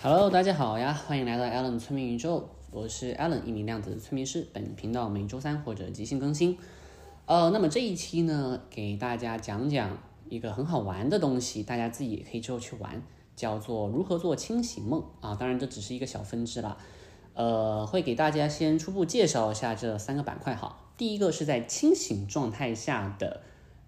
Hello，大家好呀，欢迎来到 Allen 催眠宇宙，我是 Allen，一名量子催眠师。本频道每周三或者即兴更新。呃，那么这一期呢，给大家讲讲一个很好玩的东西，大家自己也可以之后去玩，叫做如何做清醒梦啊。当然，这只是一个小分支啦。呃，会给大家先初步介绍一下这三个板块哈。第一个是在清醒状态下的，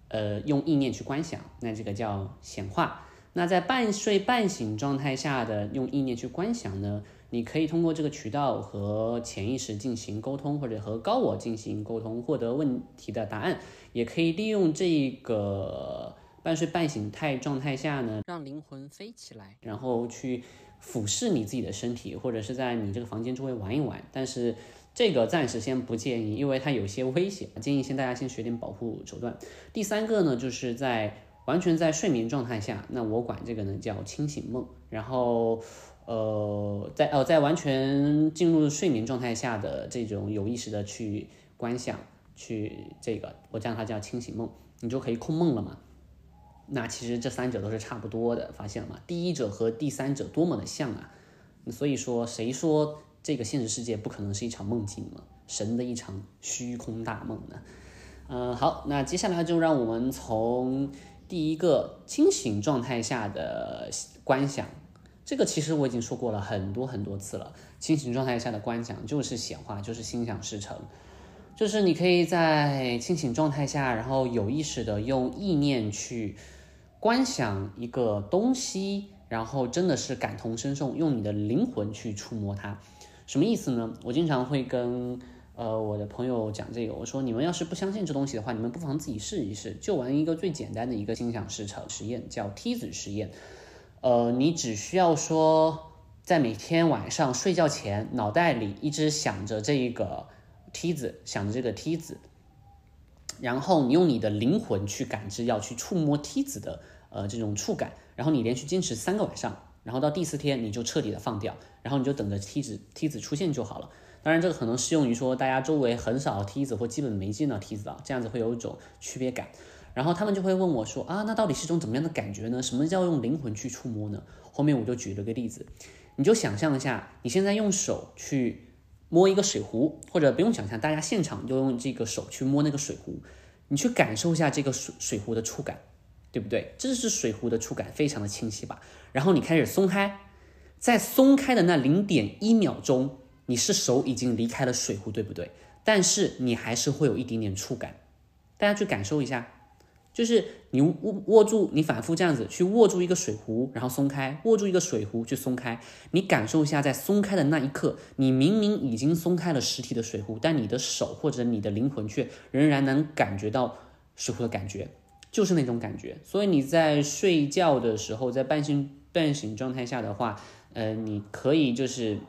呃，用意念去观想，那这个叫显化。那在半睡半醒状态下的用意念去观想呢？你可以通过这个渠道和潜意识进行沟通，或者和高我进行沟通，获得问题的答案。也可以利用这个半睡半醒态状态下呢，让灵魂飞起来，然后去俯视你自己的身体，或者是在你这个房间周围玩一玩。但是这个暂时先不建议，因为它有些危险，建议先大家先学点保护手段。第三个呢，就是在。完全在睡眠状态下，那我管这个呢叫清醒梦。然后，呃，在呃在完全进入睡眠状态下的这种有意识的去观想，去这个我叫它叫清醒梦，你就可以控梦了嘛。那其实这三者都是差不多的，发现了吗？第一者和第三者多么的像啊！所以说，谁说这个现实世界不可能是一场梦境吗？神的一场虚空大梦呢？嗯，好，那接下来就让我们从。第一个清醒状态下的观想，这个其实我已经说过了很多很多次了。清醒状态下的观想就是显化，就是心想事成，就是你可以在清醒状态下，然后有意识的用意念去观想一个东西，然后真的是感同身受，用你的灵魂去触摸它。什么意思呢？我经常会跟。呃，我的朋友讲这个，我说你们要是不相信这东西的话，你们不妨自己试一试，就玩一个最简单的一个心想事成实验，叫梯子实验。呃，你只需要说，在每天晚上睡觉前，脑袋里一直想着这个梯子，想着这个梯子，然后你用你的灵魂去感知，要去触摸梯子的呃这种触感，然后你连续坚持三个晚上，然后到第四天你就彻底的放掉，然后你就等着梯子梯子出现就好了。当然，这个可能适用于说大家周围很少梯子或基本没见到梯子啊，这样子会有一种区别感。然后他们就会问我说啊，那到底是种怎么样的感觉呢？什么叫用灵魂去触摸呢？后面我就举了个例子，你就想象一下，你现在用手去摸一个水壶，或者不用想象，大家现场就用这个手去摸那个水壶，你去感受一下这个水水壶的触感，对不对？这是水壶的触感，非常的清晰吧？然后你开始松开，在松开的那零点一秒钟。你是手已经离开了水壶，对不对？但是你还是会有一点点触感，大家去感受一下，就是你握握住，你反复这样子去握住一个水壶，然后松开，握住一个水壶去松开，你感受一下，在松开的那一刻，你明明已经松开了实体的水壶，但你的手或者你的灵魂却仍然能感觉到水壶的感觉，就是那种感觉。所以你在睡觉的时候，在半醒半醒状态下的话，呃，你可以就是。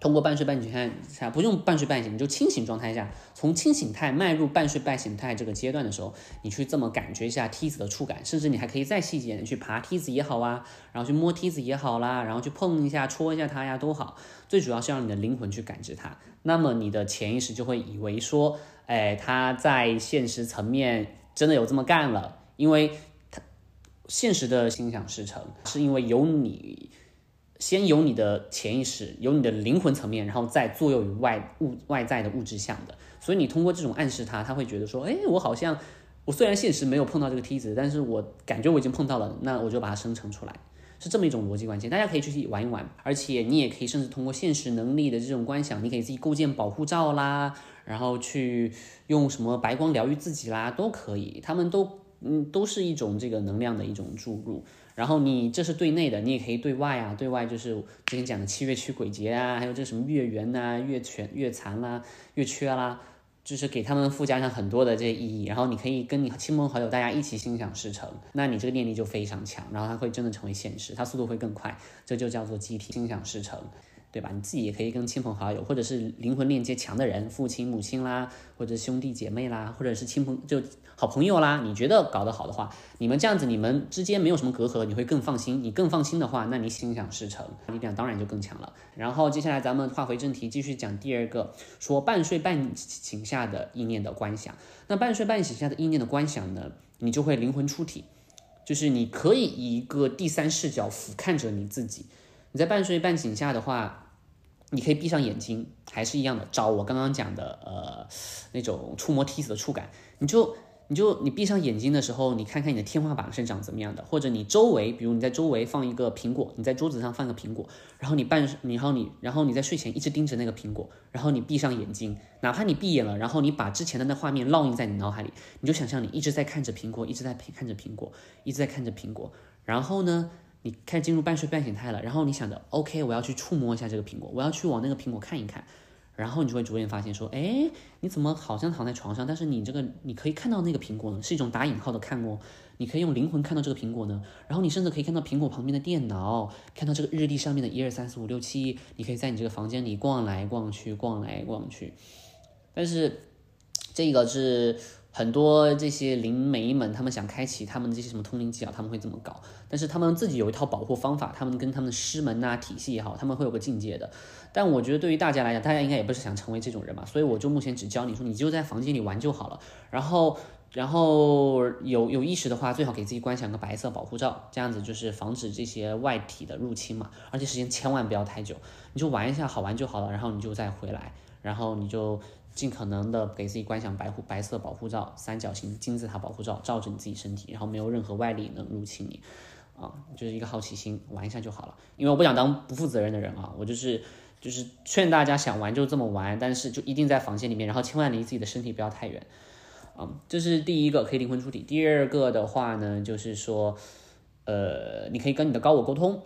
通过半睡半醒态下，不用半睡半醒，你就清醒状态下，从清醒态迈入半睡半醒态这个阶段的时候，你去这么感觉一下梯子的触感，甚至你还可以再细节的，去爬梯子也好啊，然后去摸梯子也好啦，然后去碰一下、戳一下它呀都好。最主要是让你的灵魂去感知它，那么你的潜意识就会以为说，哎，他在现实层面真的有这么干了，因为他现实的心想事成，是因为有你。先有你的潜意识，有你的灵魂层面，然后再作用于外物外在的物质相的。所以你通过这种暗示他，他会觉得说，哎，我好像我虽然现实没有碰到这个梯子，但是我感觉我已经碰到了，那我就把它生成出来，是这么一种逻辑关系。大家可以去玩一玩，而且你也可以甚至通过现实能力的这种观想，你可以自己构建保护罩啦，然后去用什么白光疗愈自己啦，都可以。他们都嗯都是一种这个能量的一种注入。然后你这是对内的，你也可以对外啊，对外就是之前讲的七月驱鬼节啊，还有这什么月圆呐、月全、月残啦、月缺啦，就是给他们附加上很多的这些意义。然后你可以跟你亲朋好友大家一起心想事成，那你这个念力就非常强，然后它会真的成为现实，它速度会更快，这就叫做集体心想事成。对吧？你自己也可以跟亲朋好友，或者是灵魂链接强的人，父亲、母亲啦，或者兄弟姐妹啦，或者是亲朋就好朋友啦。你觉得搞得好的话，你们这样子，你们之间没有什么隔阂，你会更放心。你更放心的话，那你心想事成，力量当然就更强了。然后接下来咱们话回正题，继续讲第二个，说半睡半醒下的意念的观想。那半睡半醒下的意念的观想呢，你就会灵魂出体，就是你可以以一个第三视角俯瞰着你自己。你在半睡半醒下的话，你可以闭上眼睛，还是一样的，找我刚刚讲的呃那种触摸梯子的触感，你就。你就你闭上眼睛的时候，你看看你的天花板是长怎么样的，或者你周围，比如你在周围放一个苹果，你在桌子上放个苹果，然后你半，然后你，然后你在睡前一直盯着那个苹果，然后你闭上眼睛，哪怕你闭眼了，然后你把之前的那画面烙印在你脑海里，你就想象你一直在看着苹果，一直在看着苹果，一直在看着苹果，然后呢，你开始进入半睡半醒态了，然后你想着，OK，我要去触摸一下这个苹果，我要去往那个苹果看一看。然后你就会逐渐发现，说，哎，你怎么好像躺在床上，但是你这个你可以看到那个苹果呢？是一种打引号的看哦，你可以用灵魂看到这个苹果呢。然后你甚至可以看到苹果旁边的电脑，看到这个日历上面的一二三四五六七，你可以在你这个房间里逛来逛去，逛来逛去。但是这个是。很多这些灵媒们，他们想开启他们的这些什么通灵技巧，他们会这么搞。但是他们自己有一套保护方法，他们跟他们的师门呐体系也好，他们会有个境界的。但我觉得对于大家来讲，大家应该也不是想成为这种人嘛，所以我就目前只教你说，你就在房间里玩就好了。然后，然后有有意识的话，最好给自己观想个白色保护罩，这样子就是防止这些外体的入侵嘛。而且时间千万不要太久，你就玩一下，好玩就好了。然后你就再回来，然后你就。尽可能的给自己观想白护白色保护罩，三角形金字塔保护罩，罩着你自己身体，然后没有任何外力能入侵你，啊，就是一个好奇心，玩一下就好了。因为我不想当不负责任的人啊，我就是就是劝大家想玩就这么玩，但是就一定在房间里面，然后千万离自己的身体不要太远，啊，这是第一个可以灵魂出体。第二个的话呢，就是说，呃，你可以跟你的高我沟通，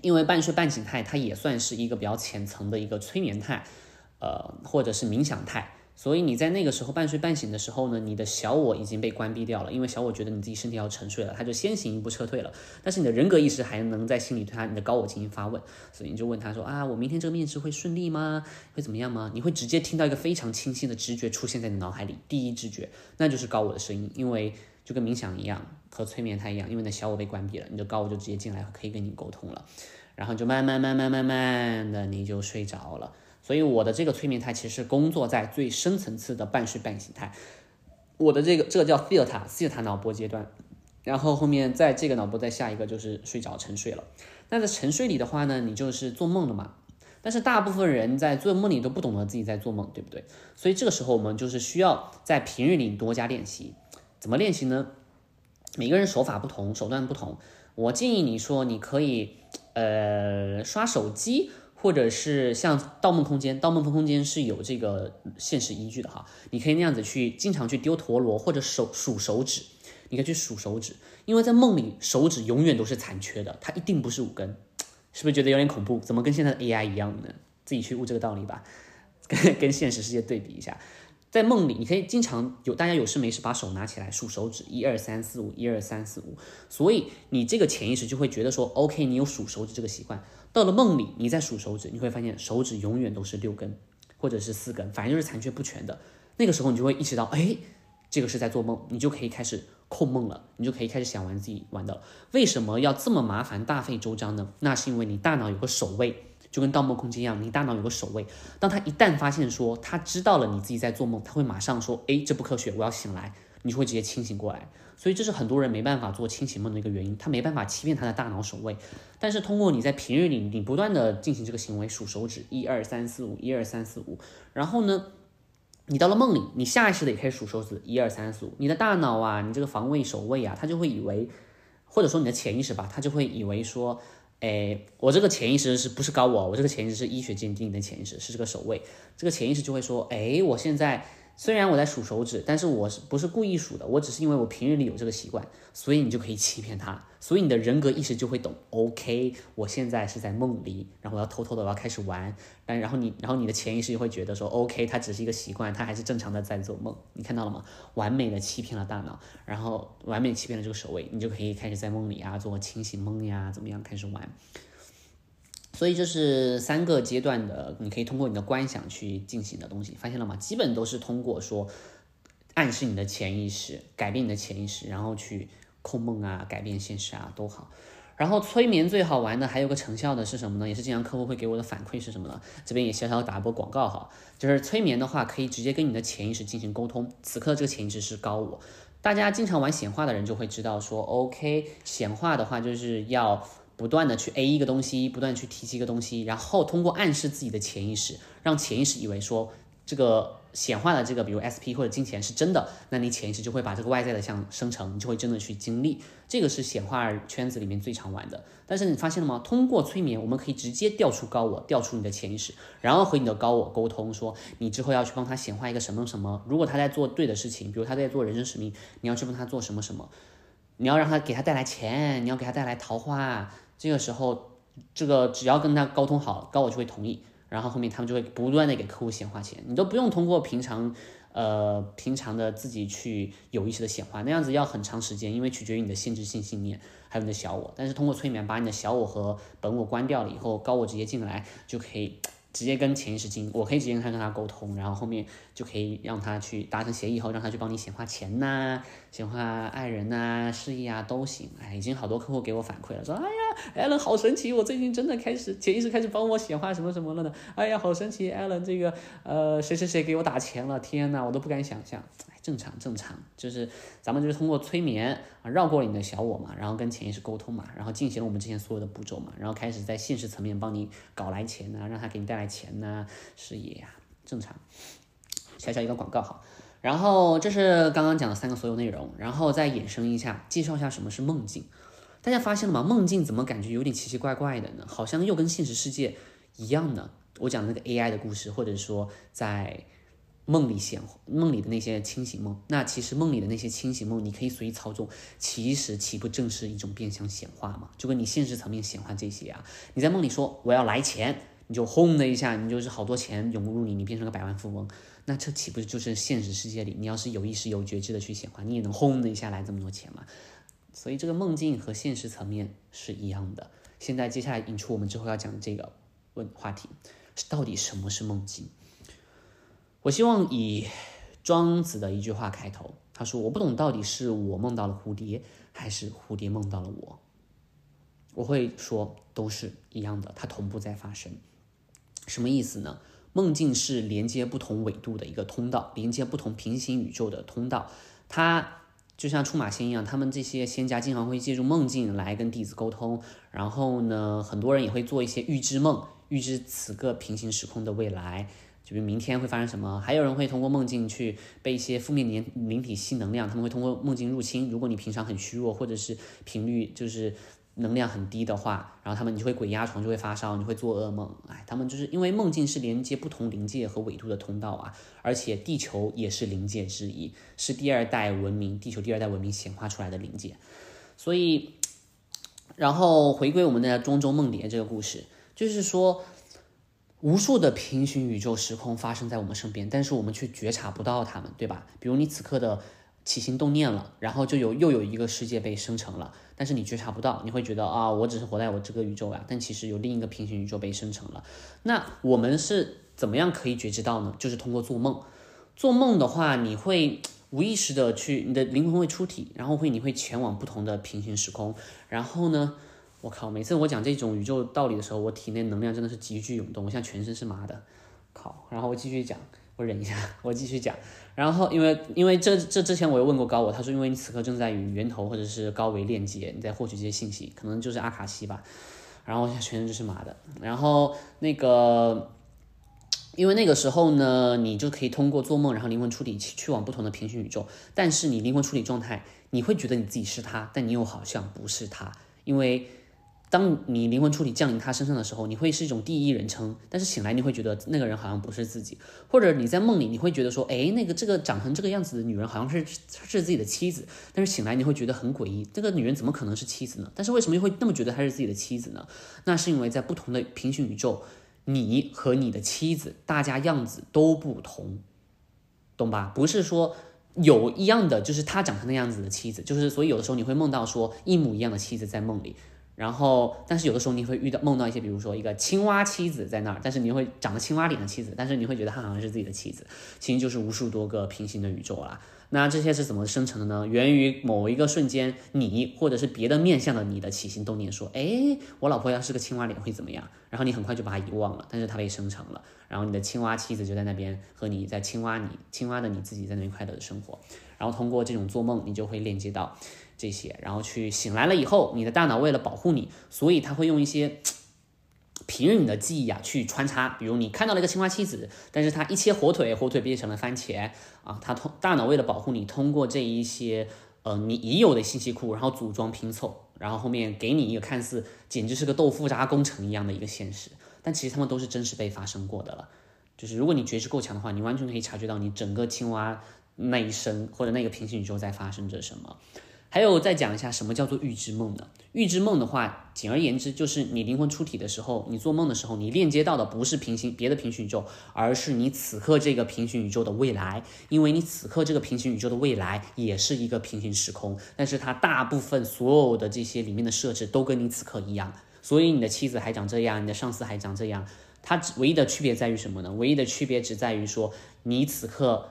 因为半睡半醒态，它也算是一个比较浅层的一个催眠态。呃，或者是冥想态，所以你在那个时候半睡半醒的时候呢，你的小我已经被关闭掉了，因为小我觉得你自己身体要沉睡了，他就先行一步撤退了。但是你的人格意识还能在心里对他你的高我进行发问，所以你就问他说啊，我明天这个面试会顺利吗？会怎么样吗？你会直接听到一个非常清晰的直觉出现在你脑海里，第一直觉那就是高我的声音，因为就跟冥想一样，和催眠它一样，因为你的小我被关闭了，你的高我就直接进来可以跟你沟通了，然后就慢慢慢慢慢慢的你就睡着了。所以我的这个催眠态其实是工作在最深层次的半睡半醒态，我的这个这个叫 theta theta 脑波阶段，然后后面在这个脑波再下一个就是睡着沉睡了。那在沉睡里的话呢，你就是做梦了嘛。但是大部分人在做梦里都不懂得自己在做梦，对不对？所以这个时候我们就是需要在平日里多加练习。怎么练习呢？每个人手法不同，手段不同。我建议你说，你可以呃刷手机。或者是像《盗梦空间》，《盗梦空间》是有这个现实依据的哈，你可以那样子去经常去丢陀螺或者手数手指，你可以去数手指，因为在梦里手指永远都是残缺的，它一定不是五根，是不是觉得有点恐怖？怎么跟现在的 AI 一样呢？自己去悟这个道理吧，跟跟现实世界对比一下。在梦里，你可以经常有大家有事没事把手拿起来数手指，一二三四五，一二三四五。所以你这个潜意识就会觉得说，OK，你有数手指这个习惯。到了梦里，你在数手指，你会发现手指永远都是六根，或者是四根，反正就是残缺不全的。那个时候你就会意识到，哎，这个是在做梦，你就可以开始控梦了，你就可以开始想玩自己玩的。为什么要这么麻烦、大费周章呢？那是因为你大脑有个守卫。就跟《盗梦空间》一样，你大脑有个守卫，当他一旦发现说他知道了你自己在做梦，他会马上说：“哎，这不科学，我要醒来。”你就会直接清醒过来。所以这是很多人没办法做清醒梦的一个原因，他没办法欺骗他的大脑守卫。但是通过你在平日里，你不断的进行这个行为，数手指，一二三四五，一二三四五，然后呢，你到了梦里，你下意识的也可以数手指，一二三四五，你的大脑啊，你这个防卫守卫啊，他就会以为，或者说你的潜意识吧，他就会以为说。哎，我这个潜意识是不是高我？我这个潜意识是医学鉴定的潜意识，是这个守卫。这个潜意识就会说，哎，我现在。虽然我在数手指，但是我是不是故意数的？我只是因为我平日里有这个习惯，所以你就可以欺骗他，所以你的人格意识就会懂。OK，我现在是在梦里，然后我要偷偷的我要开始玩，但然后你，然后你的潜意识就会觉得说，OK，他只是一个习惯，他还是正常的在做梦。你看到了吗？完美的欺骗了大脑，然后完美欺骗了这个守卫，你就可以开始在梦里啊做清醒梦呀，怎么样开始玩。所以这是三个阶段的，你可以通过你的观想去进行的东西，发现了吗？基本都是通过说暗示你的潜意识，改变你的潜意识，然后去控梦啊，改变现实啊，都好。然后催眠最好玩的还有个成效的是什么呢？也是经常客户会给我的反馈是什么呢？这边也小小打一波广告哈，就是催眠的话可以直接跟你的潜意识进行沟通。此刻这个潜意识是高我，大家经常玩显化的人就会知道说，OK，显化的话就是要。不断的去 A 一个东西，不断去提及一个东西，然后通过暗示自己的潜意识，让潜意识以为说这个显化的这个，比如 SP 或者金钱是真的，那你潜意识就会把这个外在的像生成，你就会真的去经历。这个是显化圈子里面最常玩的。但是你发现了吗？通过催眠，我们可以直接调出高我，调出你的潜意识，然后和你的高我沟通，说你之后要去帮他显化一个什么什么。如果他在做对的事情，比如他在做人生使命，你要去帮他做什么什么。你要让他给他带来钱，你要给他带来桃花，这个时候，这个只要跟他沟通好，高我就会同意，然后后面他们就会不断的给客户显化钱，你都不用通过平常，呃，平常的自己去有意识的显化，那样子要很长时间，因为取决于你的限制性信念，还有你的小我，但是通过催眠把你的小我和本我关掉了以后，高我直接进来就可以。直接跟潜意识进，我可以直接跟他跟他沟通，然后后面就可以让他去达成协议后，让他去帮你显化钱呐，显化爱人呐，事业啊都行。哎，已经好多客户给我反馈了，说哎呀，Allen 好神奇，我最近真的开始潜意识开始帮我显化什么什么了呢？哎呀，好神奇，Allen 这个呃谁谁谁给我打钱了，天呐，我都不敢想象。正常正常，就是咱们就是通过催眠啊，绕过你的小我嘛，然后跟潜意识沟通嘛，然后进行了我们之前所有的步骤嘛，然后开始在现实层面帮你搞来钱呐，让他给你带来钱呐，事业呀，正常。小小一个广告哈，然后这是刚刚讲的三个所有内容，然后再衍生一下，介绍一下什么是梦境。大家发现了吗？梦境怎么感觉有点奇奇怪怪的呢？好像又跟现实世界一样呢。我讲那个 AI 的故事，或者说在。梦里显梦里的那些清醒梦，那其实梦里的那些清醒梦，你可以随意操纵，其实岂不正是一种变相显化吗？就跟你现实层面显化这些啊，你在梦里说我要来钱，你就轰的一下，你就是好多钱涌入你，你变成个百万富翁，那这岂不是就是现实世界里，你要是有意识有觉知的去显化，你也能轰的一下来这么多钱吗？所以这个梦境和现实层面是一样的。现在接下来引出我们之后要讲的这个问话题，是到底什么是梦境？我希望以庄子的一句话开头。他说：“我不懂到底是我梦到了蝴蝶，还是蝴蝶梦到了我。”我会说都是一样的，它同步在发生。什么意思呢？梦境是连接不同纬度的一个通道，连接不同平行宇宙的通道。它就像出马仙一样，他们这些仙家经常会借助梦境来跟弟子沟通。然后呢，很多人也会做一些预知梦，预知此个平行时空的未来。就比如明天会发生什么，还有人会通过梦境去被一些负面灵灵体吸能量，他们会通过梦境入侵。如果你平常很虚弱，或者是频率就是能量很低的话，然后他们你就会鬼压床，就会发烧，你会做噩梦。哎，他们就是因为梦境是连接不同灵界和纬度的通道啊，而且地球也是灵界之一，是第二代文明，地球第二代文明显化出来的灵界。所以，然后回归我们的庄周梦蝶这个故事，就是说。无数的平行宇宙时空发生在我们身边，但是我们却觉察不到他们，对吧？比如你此刻的起心动念了，然后就有又有一个世界被生成了，但是你觉察不到，你会觉得啊，我只是活在我这个宇宙呀，但其实有另一个平行宇宙被生成了。那我们是怎么样可以觉知到呢？就是通过做梦。做梦的话，你会无意识的去，你的灵魂会出体，然后会你会前往不同的平行时空，然后呢？我靠！每次我讲这种宇宙道理的时候，我体内能量真的是急剧涌动，我现在全身是麻的。靠！然后我继续讲，我忍一下，我继续讲。然后因为因为这这之前我又问过高我，他说因为你此刻正在与源头或者是高维链接，你在获取这些信息，可能就是阿卡西吧。然后我现在全身就是麻的。然后那个，因为那个时候呢，你就可以通过做梦，然后灵魂出体去往不同的平行宇宙。但是你灵魂出体状态，你会觉得你自己是他，但你又好像不是他，因为。当你灵魂出体降临他身上的时候，你会是一种第一人称，但是醒来你会觉得那个人好像不是自己，或者你在梦里你会觉得说，哎，那个这个长成这个样子的女人好像是是自己的妻子，但是醒来你会觉得很诡异，这个女人怎么可能是妻子呢？但是为什么又会那么觉得她是自己的妻子呢？那是因为在不同的平行宇宙，你和你的妻子大家样子都不同，懂吧？不是说有一样的，就是她长成那样子的妻子，就是所以有的时候你会梦到说一模一样的妻子在梦里。然后，但是有的时候你会遇到梦到一些，比如说一个青蛙妻子在那儿，但是你会长得青蛙脸的妻子，但是你会觉得她好像是自己的妻子，其实就是无数多个平行的宇宙啦。那这些是怎么生成的呢？源于某一个瞬间，你或者是别的面向的你的起心动念，说，哎，我老婆要是个青蛙脸会怎么样？然后你很快就把它遗忘了，但是它被生成了，然后你的青蛙妻子就在那边和你在青蛙你青蛙的你自己在那边快乐的生活。然后通过这种做梦，你就会链接到。这些，然后去醒来了以后，你的大脑为了保护你，所以他会用一些平日你的记忆啊去穿插。比如你看到了一个青蛙妻子，但是它一切火腿，火腿变成了番茄啊。它通大脑为了保护你，通过这一些呃你已有的信息库，然后组装拼凑，然后后面给你一个看似简直是个豆腐渣工程一样的一个现实，但其实他们都是真实被发生过的了。就是如果你觉知够强的话，你完全可以察觉到你整个青蛙那一生或者那个平行宇宙在发生着什么。还有再讲一下什么叫做预知梦呢？预知梦的话，简而言之就是你灵魂出体的时候，你做梦的时候，你链接到的不是平行别的平行宇宙，而是你此刻这个平行宇宙的未来。因为你此刻这个平行宇宙的未来也是一个平行时空，但是它大部分所有的这些里面的设置都跟你此刻一样，所以你的妻子还长这样，你的上司还长这样。它唯一的区别在于什么呢？唯一的区别只在于说，你此刻，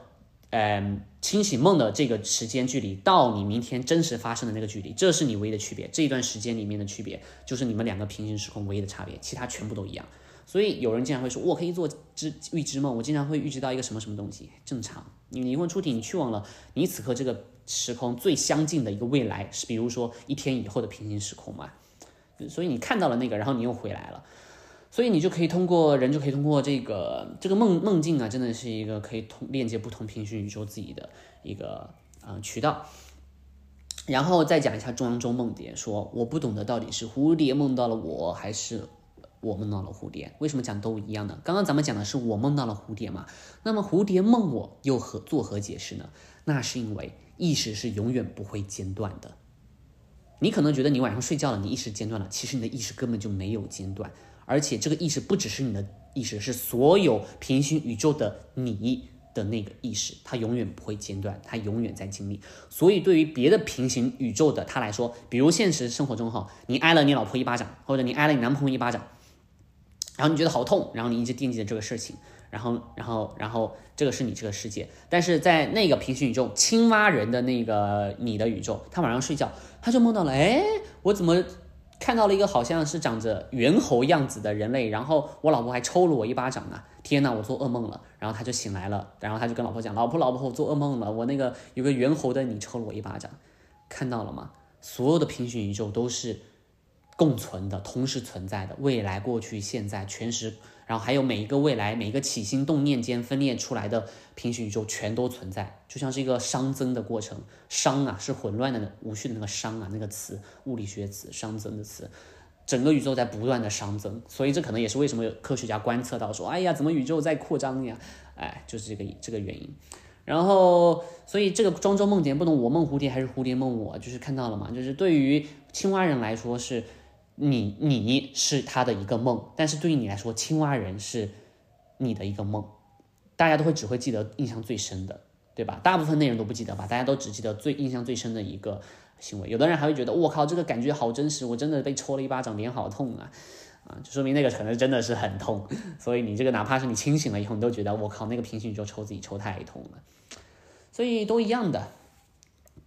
嗯，清醒梦的这个时间距离到你明天真实发生的那个距离，这是你唯一的区别。这一段时间里面的区别，就是你们两个平行时空唯一的差别，其他全部都一样。所以有人经常会说，我可以做知预知梦，我经常会预知到一个什么什么东西，正常。你灵魂出体，你去往了你此刻这个时空最相近的一个未来，是比如说一天以后的平行时空嘛？所以你看到了那个，然后你又回来了。所以你就可以通过人就可以通过这个这个梦梦境啊，真的是一个可以通链接不同平行宇宙自己的一个呃渠道。然后再讲一下中央周梦蝶，说我不懂得到底是蝴蝶梦到了我还是我梦到了蝴蝶，为什么讲都一样呢？刚刚咱们讲的是我梦到了蝴蝶嘛，那么蝴蝶梦我又何作何解释呢？那是因为意识是永远不会间断的。你可能觉得你晚上睡觉了，你意识间断了，其实你的意识根本就没有间断。而且这个意识不只是你的意识，是所有平行宇宙的你的那个意识，它永远不会间断，它永远在经历。所以对于别的平行宇宙的他来说，比如现实生活中哈，你挨了你老婆一巴掌，或者你挨了你男朋友一巴掌，然后你觉得好痛，然后你一直惦记着这个事情，然后然后然后这个是你这个世界，但是在那个平行宇宙，青蛙人的那个你的宇宙，他晚上睡觉，他就梦到了，哎，我怎么？看到了一个好像是长着猿猴样子的人类，然后我老婆还抽了我一巴掌呢！天呐，我做噩梦了。然后他就醒来了，然后他就跟老婆讲：“老婆，老婆，我做噩梦了，我那个有个猿猴的你抽了我一巴掌，看到了吗？所有的平行宇宙都是共存的，同时存在的，未来、过去、现在，全时。”然后还有每一个未来，每一个起心动念间分裂出来的平行宇宙全都存在，就像是一个熵增的过程。熵啊，是混乱的、无序的那个熵啊，那个词，物理学词，熵增的词。整个宇宙在不断的熵增，所以这可能也是为什么有科学家观测到说，哎呀，怎么宇宙在扩张呀？哎，就是这个这个原因。然后，所以这个庄周梦蝶不懂我梦蝴蝶还是蝴蝶梦我，就是看到了嘛，就是对于青蛙人来说是。你你是他的一个梦，但是对于你来说，青蛙人是你的一个梦，大家都会只会记得印象最深的，对吧？大部分内容都不记得吧？大家都只记得最印象最深的一个行为。有的人还会觉得，我靠，这个感觉好真实，我真的被抽了一巴掌，脸好痛啊！啊，就说明那个可能真的是很痛。所以你这个哪怕是你清醒了以后，你都觉得我靠，那个平行宇宙抽自己抽太痛了。所以都一样的。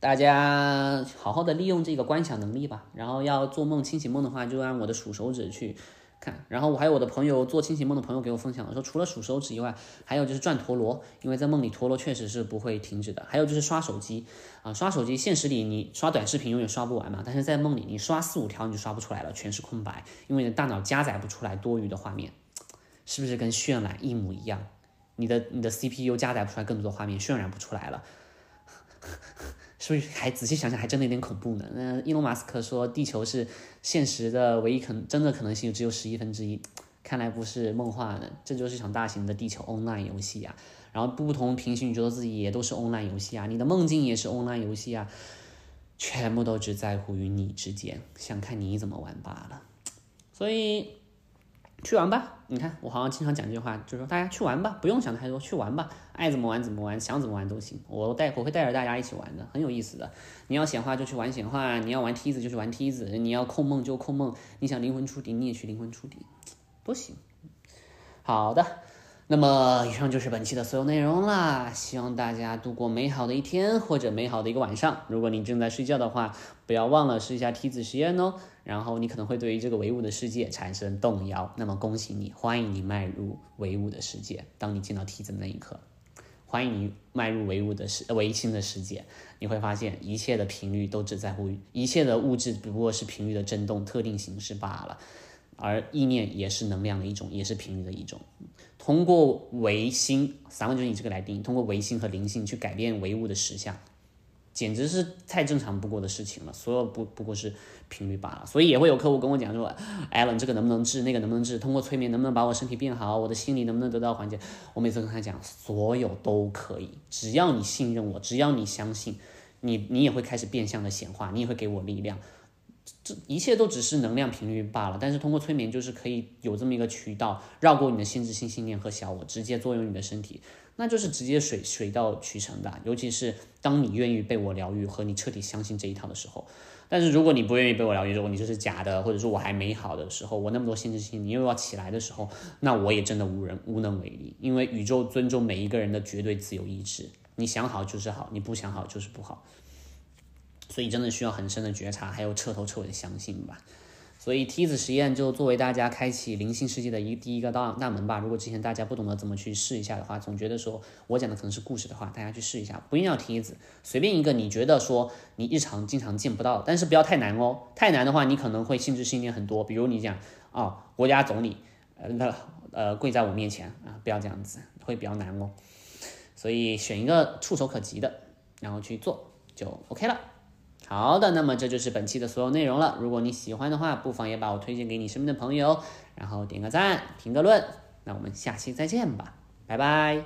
大家好好的利用这个观想能力吧，然后要做梦清醒梦的话，就按我的数手指去看。然后我还有我的朋友做清醒梦的朋友给我分享了，说除了数手指以外，还有就是转陀螺，因为在梦里陀螺确实是不会停止的。还有就是刷手机啊，刷手机，现实里你刷短视频永远刷不完嘛，但是在梦里你刷四五条你就刷不出来了，全是空白，因为你的大脑加载不出来多余的画面，是不是跟渲染一模一样？你的你的 CPU 加载不出来更多的画面，渲染不出来了。是不是还仔细想想，还真的有点恐怖呢？那伊隆马斯克说地球是现实的唯一可能，真的可能性只有十亿分之一，看来不是梦话呢。这就是一场大型的地球 online 游戏呀。然后不同平行宇宙的自己也都是 online 游戏啊，你的梦境也是 online 游戏啊，全部都只在乎于你之间，想看你怎么玩罢了。所以。去玩吧，你看我好像经常讲这句话，就是说大家去玩吧，不用想太多，去玩吧，爱怎么玩怎么玩，想怎么玩都行。我带我会带着大家一起玩的，很有意思的。你要显化就去玩显化，你要玩梯子就去玩梯子，你要控梦就控梦，你想灵魂出体你也去灵魂出体，都行。好的。那么，以上就是本期的所有内容啦。希望大家度过美好的一天或者美好的一个晚上。如果你正在睡觉的话，不要忘了试一下梯子实验哦。然后你可能会对于这个唯物的世界产生动摇，那么恭喜你，欢迎你迈入唯物的世界。当你见到梯子的那一刻，欢迎你迈入唯物的世唯心的世界。你会发现，一切的频率都只在乎一切的物质，不过是频率的振动特定形式罢了。而意念也是能量的一种，也是频率的一种。通过唯心，散文就是以这个来定义。通过唯心和灵性去改变唯物的实相，简直是太正常不过的事情了。所有不不过是频率罢了。所以也会有客户跟我讲说，Allen 这个能不能治，那个能不能治？通过催眠能不能把我身体变好？我的心理能不能得到缓解？我每次跟他讲，所有都可以，只要你信任我，只要你相信，你你也会开始变相的显化，你也会给我力量。这一切都只是能量频率罢了，但是通过催眠就是可以有这么一个渠道，绕过你的限制性信念和小我，直接作用你的身体，那就是直接水水到渠成的。尤其是当你愿意被我疗愈和你彻底相信这一套的时候，但是如果你不愿意被我疗愈，如果你就是假的，或者说我还没好的时候，我那么多限制性你又要起来的时候，那我也真的无人无能为力，因为宇宙尊重每一个人的绝对自由意志，你想好就是好，你不想好就是不好。所以真的需要很深的觉察，还有彻头彻尾的相信吧。所以梯子实验就作为大家开启灵性世界的一第一个大大门吧。如果之前大家不懂得怎么去试一下的话，总觉得说我讲的可能是故事的话，大家去试一下，不一定要梯子，随便一个你觉得说你日常经常见不到，但是不要太难哦。太难的话，你可能会性质信念很多。比如你讲啊，国家总理呃那呃跪在我面前啊，不要这样子，会比较难哦。所以选一个触手可及的，然后去做就 OK 了。好的，那么这就是本期的所有内容了。如果你喜欢的话，不妨也把我推荐给你身边的朋友，然后点个赞、评个论。那我们下期再见吧，拜拜。